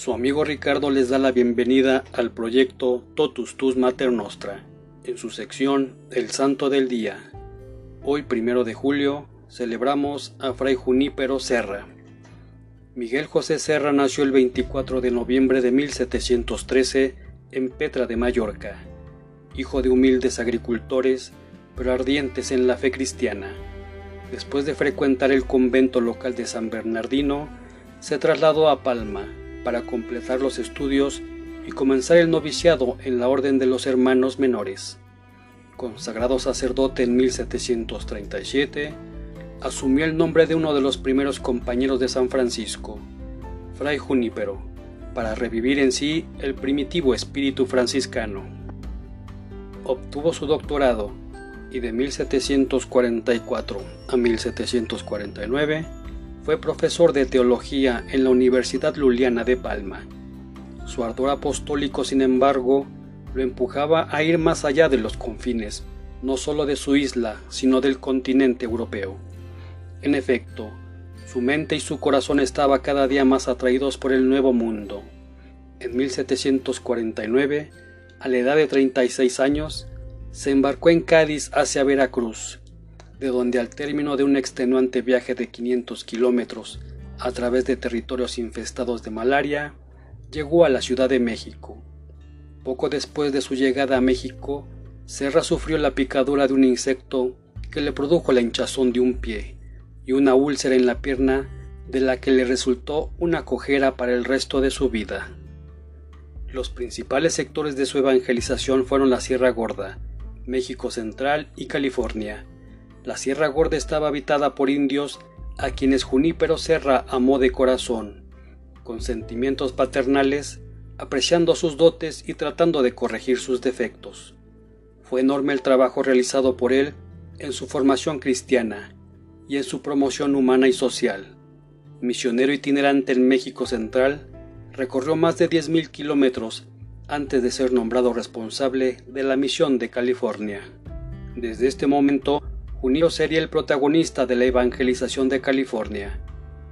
Su amigo Ricardo les da la bienvenida al proyecto Totus Tus Mater Nostra, en su sección El Santo del Día. Hoy, primero de julio, celebramos a Fray Junípero Serra. Miguel José Serra nació el 24 de noviembre de 1713 en Petra de Mallorca, hijo de humildes agricultores, pero ardientes en la fe cristiana. Después de frecuentar el convento local de San Bernardino, se trasladó a Palma, para completar los estudios y comenzar el noviciado en la Orden de los Hermanos Menores. Consagrado sacerdote en 1737, asumió el nombre de uno de los primeros compañeros de San Francisco, Fray Junípero, para revivir en sí el primitivo espíritu franciscano. Obtuvo su doctorado y de 1744 a 1749 fue profesor de teología en la Universidad Luliana de Palma. Su ardor apostólico, sin embargo, lo empujaba a ir más allá de los confines, no solo de su isla, sino del continente europeo. En efecto, su mente y su corazón estaban cada día más atraídos por el nuevo mundo. En 1749, a la edad de 36 años, se embarcó en Cádiz hacia Veracruz, de donde al término de un extenuante viaje de 500 kilómetros a través de territorios infestados de malaria, llegó a la Ciudad de México. Poco después de su llegada a México, Serra sufrió la picadura de un insecto que le produjo la hinchazón de un pie y una úlcera en la pierna de la que le resultó una cojera para el resto de su vida. Los principales sectores de su evangelización fueron la Sierra Gorda, México Central y California, la Sierra Gorda estaba habitada por indios a quienes Junípero Serra amó de corazón, con sentimientos paternales, apreciando sus dotes y tratando de corregir sus defectos. Fue enorme el trabajo realizado por él en su formación cristiana y en su promoción humana y social. Misionero itinerante en México Central, recorrió más de 10.000 kilómetros antes de ser nombrado responsable de la misión de California. Desde este momento Junio sería el protagonista de la evangelización de California.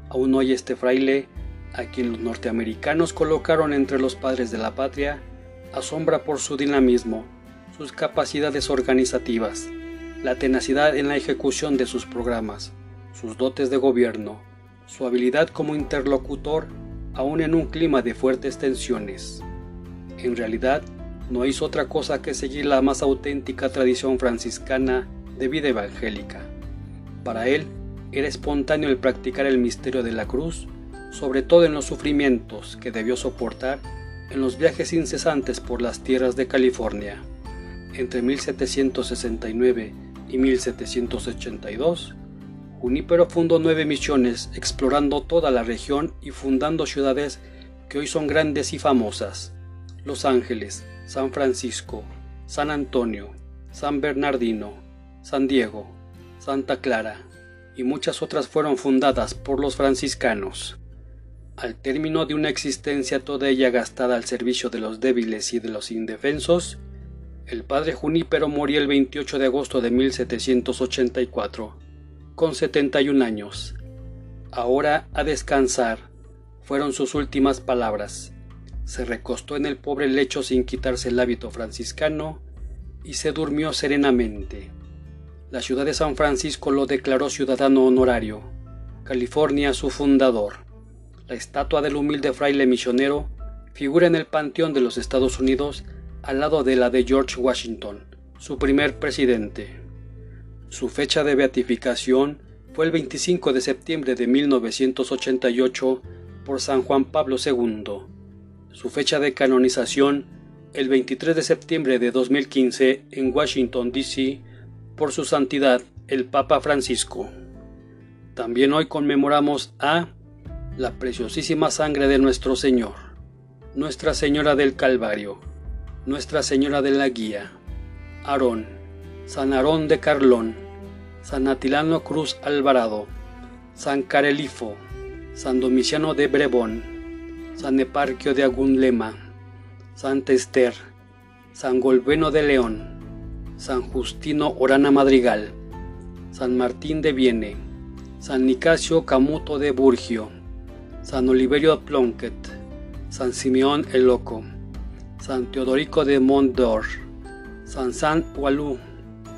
Aún hoy este fraile, a quien los norteamericanos colocaron entre los padres de la patria, asombra por su dinamismo, sus capacidades organizativas, la tenacidad en la ejecución de sus programas, sus dotes de gobierno, su habilidad como interlocutor, aún en un clima de fuertes tensiones. En realidad, no hizo otra cosa que seguir la más auténtica tradición franciscana de vida evangélica. Para él era espontáneo el practicar el misterio de la cruz, sobre todo en los sufrimientos que debió soportar en los viajes incesantes por las tierras de California. Entre 1769 y 1782, Junípero fundó nueve misiones explorando toda la región y fundando ciudades que hoy son grandes y famosas. Los Ángeles, San Francisco, San Antonio, San Bernardino, San Diego, Santa Clara y muchas otras fueron fundadas por los franciscanos. Al término de una existencia toda ella gastada al servicio de los débiles y de los indefensos, el padre Junípero murió el 28 de agosto de 1784, con 71 años. Ahora a descansar, fueron sus últimas palabras. Se recostó en el pobre lecho sin quitarse el hábito franciscano y se durmió serenamente. La ciudad de San Francisco lo declaró ciudadano honorario, California su fundador. La estatua del humilde fraile misionero figura en el Panteón de los Estados Unidos al lado de la de George Washington, su primer presidente. Su fecha de beatificación fue el 25 de septiembre de 1988 por San Juan Pablo II. Su fecha de canonización el 23 de septiembre de 2015 en Washington, D.C., por su santidad el Papa Francisco. También hoy conmemoramos a la preciosísima sangre de nuestro Señor, Nuestra Señora del Calvario, Nuestra Señora de la Guía, Aarón, San Aarón de Carlón, San Atilano Cruz Alvarado, San Carelifo, San Domiciano de Brebón, San Eparquio de Agunlema, Santa Esther, San Golbeno de León, San Justino Orana Madrigal, San Martín de Viene, San Nicasio Camuto de Burgio, San Oliverio Plonket, San Simeón el Loco, San Teodorico de Montdor, San San Walú,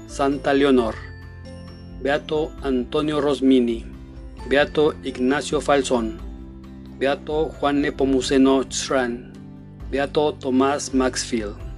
Santa Leonor, Beato Antonio Rosmini, Beato Ignacio Falsón, Beato Juan Nepomuceno Schran, Beato Tomás Maxfield.